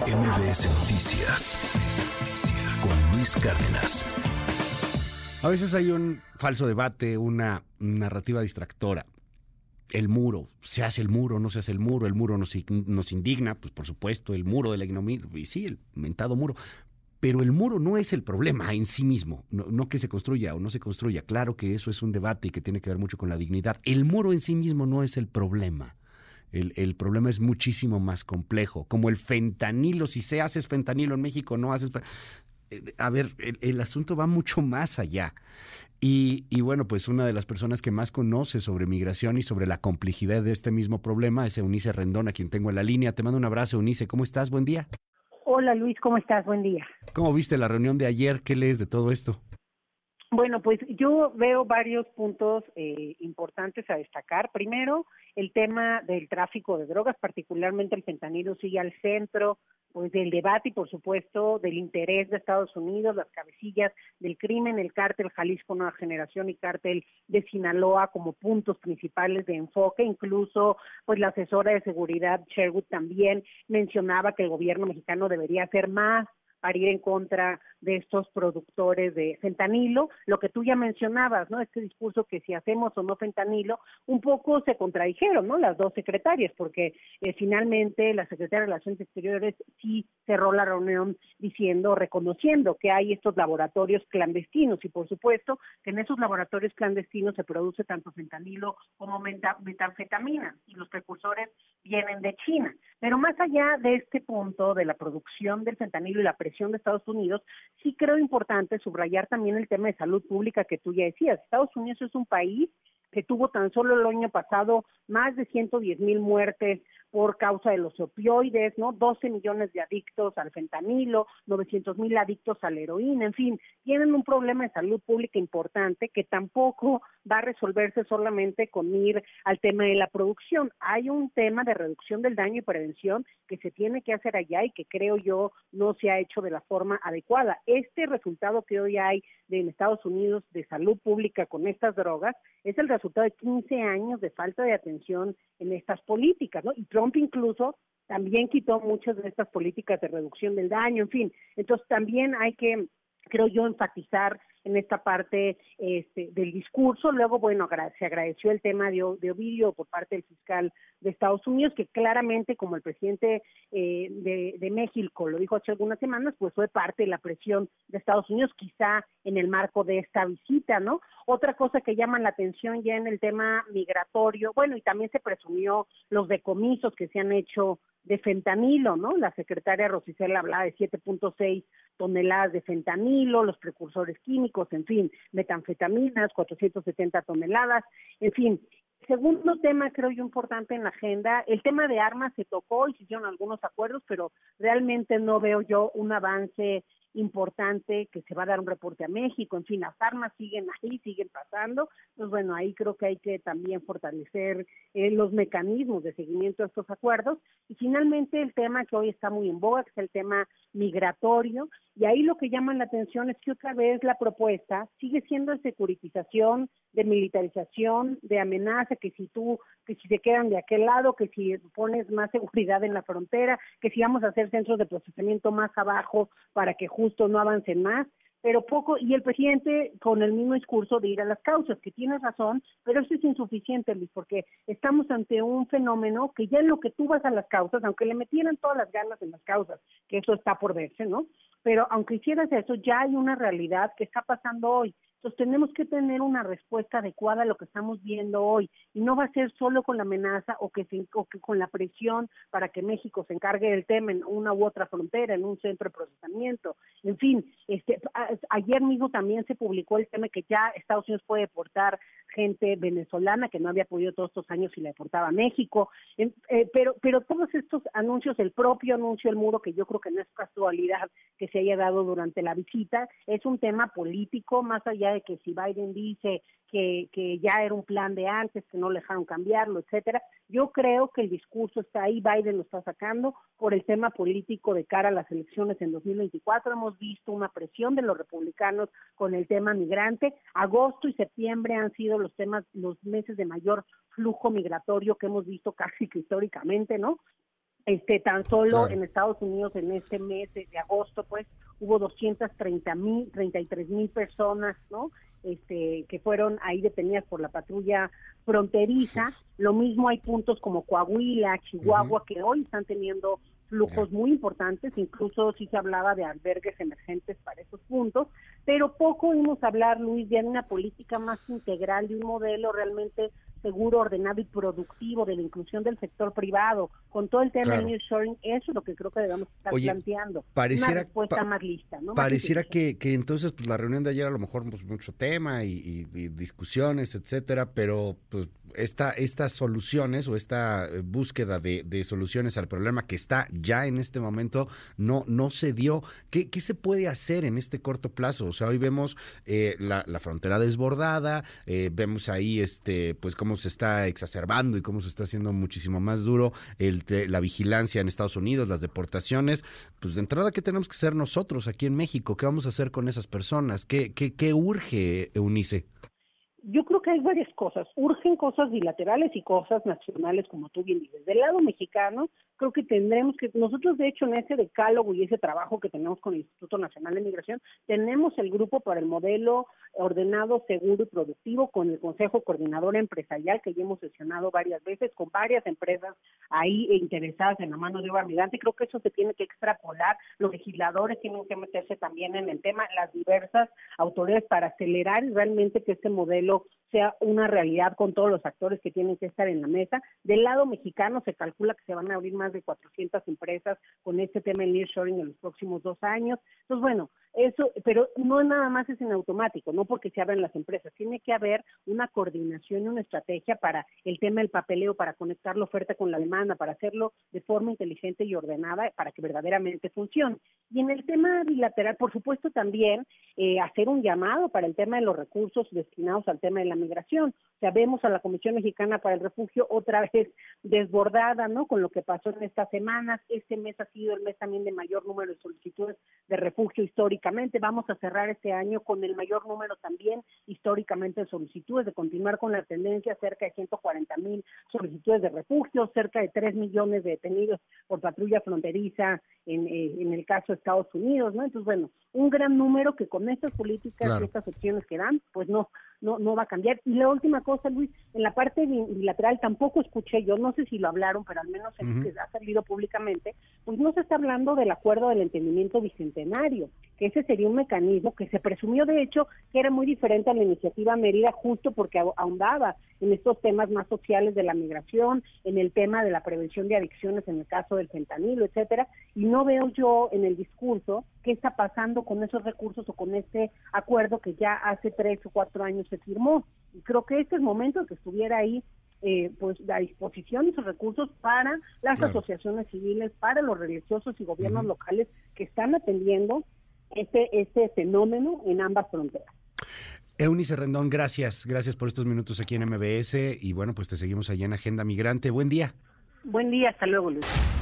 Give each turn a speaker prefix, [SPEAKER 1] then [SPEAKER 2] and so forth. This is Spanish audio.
[SPEAKER 1] MBS Noticias con Luis Cárdenas.
[SPEAKER 2] A veces hay un falso debate, una narrativa distractora. El muro, se hace el muro, no se hace el muro, el muro nos, nos indigna, pues por supuesto, el muro de la ignominia, y sí, el mentado muro, pero el muro no es el problema en sí mismo, no, que se construya o no se construya. Claro que eso es un debate y que tiene que ver mucho con la dignidad. El muro en sí mismo no es el problema. El, problema es muchísimo más complejo, como el fentanilo. Si se hace fentanilo en México, no haces... Eh, a ver, el, asunto va mucho más allá. Y, y, bueno, pues una de las personas que más conoce sobre migración y sobre la complejidad de este mismo problema es Eunice Rendón, a quien tengo en la línea. Te mando un abrazo, Eunice. ¿Cómo estás? Buen día.
[SPEAKER 3] Hola Luis, ¿cómo estás? Buen día.
[SPEAKER 2] ¿Cómo viste la reunión de ayer? ¿Qué lees de todo esto?
[SPEAKER 3] Bueno, pues yo veo varios puntos eh, importantes a destacar. Primero, el tema del tráfico de drogas, particularmente el fentanilo, sigue al centro pues del debate y por supuesto del interés de Estados Unidos, las cabecillas del crimen, el cártel Jalisco Nueva Generación y cártel de Sinaloa como puntos principales de enfoque, incluso pues la asesora de seguridad Sherwood también mencionaba que el gobierno mexicano debería hacer más para ir en contra de estos productores de fentanilo, lo que tú ya mencionabas, ¿no? Este discurso que si hacemos o no fentanilo, un poco se contradijeron, ¿no? Las dos secretarias, porque eh, finalmente la secretaria de Relaciones Exteriores sí cerró la reunión diciendo, reconociendo que hay estos laboratorios clandestinos y por supuesto que en esos laboratorios clandestinos se produce tanto fentanilo como metanfetamina y los precursores vienen de China. Pero más allá de este punto de la producción del fentanilo y la presión de Estados Unidos, sí creo importante subrayar también el tema de salud pública que tú ya decías. Estados Unidos es un país que tuvo tan solo el año pasado más de 110 mil muertes por causa de los opioides, ¿no? 12 millones de adictos al fentanilo, 900 mil adictos a la heroína, en fin, tienen un problema de salud pública importante que tampoco va a resolverse solamente con ir al tema de la producción. Hay un tema de reducción del daño y prevención que se tiene que hacer allá y que creo yo no se ha hecho de la forma adecuada. Este resultado que hoy hay en Estados Unidos de salud pública con estas drogas es el resultado de 15 años de falta de atención en estas políticas, ¿no? Incluso también quitó muchas de estas políticas de reducción del daño, en fin. Entonces también hay que creo yo, enfatizar en esta parte este, del discurso. Luego, bueno, se agradeció el tema de, Ovidio por parte del fiscal de Estados Unidos, que claramente, como el presidente eh, de, de, México lo dijo hace algunas semanas, pues fue parte de la presión de Estados Unidos, quizá en el marco de esta visita, ¿no? Otra cosa que llama la atención ya en el tema migratorio, bueno, y también se presumió los decomisos que se han hecho de fentanilo, ¿no? La secretaria Rosicela hablaba de 7.6 toneladas de fentanilo, los precursores químicos, en fin, metanfetaminas, 470 toneladas, en fin. Segundo tema, creo yo, importante en la agenda, el tema de armas se tocó y se hicieron algunos acuerdos, pero realmente no veo yo un avance importante que se va a dar un reporte a México, en fin, las armas siguen ahí, siguen pasando, pues bueno, ahí creo que hay que también fortalecer eh, los mecanismos de seguimiento de estos acuerdos. Y finalmente el tema que hoy está muy en boga, que es el tema migratorio, y ahí lo que llama la atención es que otra vez la propuesta sigue siendo de securitización, de militarización, de amenaza, que si tú, que si se quedan de aquel lado, que si pones más seguridad en la frontera, que si vamos a hacer centros de procesamiento más abajo para que justo no avancen más pero poco, y el presidente con el mismo discurso de ir a las causas, que tiene razón, pero eso es insuficiente, Luis, porque estamos ante un fenómeno que ya en lo que tú vas a las causas, aunque le metieran todas las ganas en las causas, que eso está por verse, ¿no? Pero aunque hicieras eso, ya hay una realidad que está pasando hoy. Entonces tenemos que tener una respuesta adecuada a lo que estamos viendo hoy y no va a ser solo con la amenaza o que, o que con la presión para que México se encargue del tema en una u otra frontera, en un centro de procesamiento. En fin, este, ayer mismo también se publicó el tema que ya Estados Unidos puede deportar gente venezolana que no había podido todos estos años y la deportaba a México. Eh, pero, pero todos estos anuncios, el propio anuncio del muro, que yo creo que no es casualidad que se haya dado durante la visita, es un tema político, más allá de que si Biden dice que, que ya era un plan de antes, que no le dejaron cambiarlo, etcétera. Yo creo que el discurso está ahí, Biden lo está sacando por el tema político de cara a las elecciones en 2024. Hemos visto una presión de los republicanos con el tema migrante. Agosto y septiembre han sido los temas, los meses de mayor flujo migratorio que hemos visto casi que históricamente, ¿no? Este, tan solo en Estados Unidos en este mes de, agosto, pues hubo 230 mil, 33 mil personas, ¿no? Este, que fueron ahí detenidas por la patrulla fronteriza. Lo mismo hay puntos como Coahuila, Chihuahua, que hoy están teniendo flujos muy importantes, incluso si se hablaba de albergues emergentes para esos puntos, pero poco oímos hablar, Luis, de una política más integral, de un modelo realmente seguro, ordenado y productivo de la inclusión del sector privado, con todo el tema del nearshoring, eso es lo que creo que debemos estar planteando.
[SPEAKER 2] Pareciera,
[SPEAKER 3] una respuesta más lista. ¿no?
[SPEAKER 2] Pareciera que, que entonces pues la reunión de ayer a lo mejor pues, mucho tema y, discusiones, etcétera, pero pues esta, estas soluciones o esta eh, búsqueda de, soluciones al problema que está ya en este momento no, no se dio. ¿Qué, ¿Qué, se puede hacer en este corto plazo? O sea, hoy vemos eh, la, la, frontera desbordada, eh, vemos ahí este pues cómo se está exacerbando y cómo se está haciendo muchísimo más duro el, la vigilancia en Estados Unidos, las deportaciones. Pues de entrada, ¿qué tenemos que hacer nosotros aquí en México? ¿Qué vamos a hacer con esas personas? ¿Qué, qué, qué urge, Eunice?
[SPEAKER 3] Yo creo que hay varias cosas. Urgen cosas bilaterales y cosas nacionales, como tú bien dices. Del lado mexicano, creo que tendremos que, nosotros de hecho en ese decálogo y ese trabajo que tenemos con el Instituto Nacional de Migración, tenemos el grupo para el modelo ordenado, seguro y productivo con el Consejo Coordinador Empresarial que ya hemos sesionado varias veces con varias empresas ahí interesadas en la mano de obra migrante. Creo que eso se tiene que extrapolar. Los legisladores tienen que meterse también en el tema, las diversas autoridades para acelerar realmente que este modelo लोग sea una realidad con todos los actores que tienen que estar en la mesa. Del lado mexicano se calcula que se van a abrir más de 400 empresas con este tema del nearshoring en los próximos dos años. Entonces, bueno, eso, pero no nada más es en automático, no porque se abran las empresas, tiene que haber una coordinación y una estrategia para el tema del papeleo, para conectar la oferta con la demanda, para hacerlo de forma inteligente y ordenada para que verdaderamente funcione. Y en el tema bilateral, por supuesto, también eh, hacer un llamado para el tema de los recursos destinados al tema de la migración. O sea, vemos a la Comisión Mexicana para el Refugio otra vez desbordada, ¿no? Con lo que pasó en estas semanas. Este mes ha sido el mes también de mayor número de solicitudes de refugio históricamente. Vamos a cerrar este año con el mayor número también históricamente de solicitudes, de continuar con la tendencia cerca de 140 mil solicitudes de refugio, cerca de 3 millones de detenidos por patrulla fronteriza en, eh, en el caso de Estados Unidos, ¿no? Entonces, bueno, un gran número que con estas políticas y estas opciones que dan, pues no, no, no va a cambiar. Y la última cosa, Luis, en la parte bilateral tampoco escuché yo, no sé si lo hablaron, pero al menos en lo que ha salido públicamente, pues no se está hablando del acuerdo del entendimiento bicentenario, que ese sería un mecanismo que se presumió de hecho que era muy diferente a la iniciativa Mérida justo porque ahondaba en estos temas más sociales de la migración, en el tema de la prevención de adicciones en el caso del fentanilo, etcétera, y no veo yo en el discurso qué está pasando con esos recursos o con este acuerdo que ya hace tres o cuatro años se firmó. Y creo que este es el momento de que estuviera ahí eh, pues a disposición esos recursos para las asociaciones civiles, para los religiosos y gobiernos locales que están atendiendo este, este fenómeno en ambas fronteras.
[SPEAKER 2] Eunice Rendón, gracias, gracias por estos minutos aquí en MBS y bueno, pues te seguimos allá en Agenda Migrante. Buen día.
[SPEAKER 3] Buen día, hasta luego, Luis.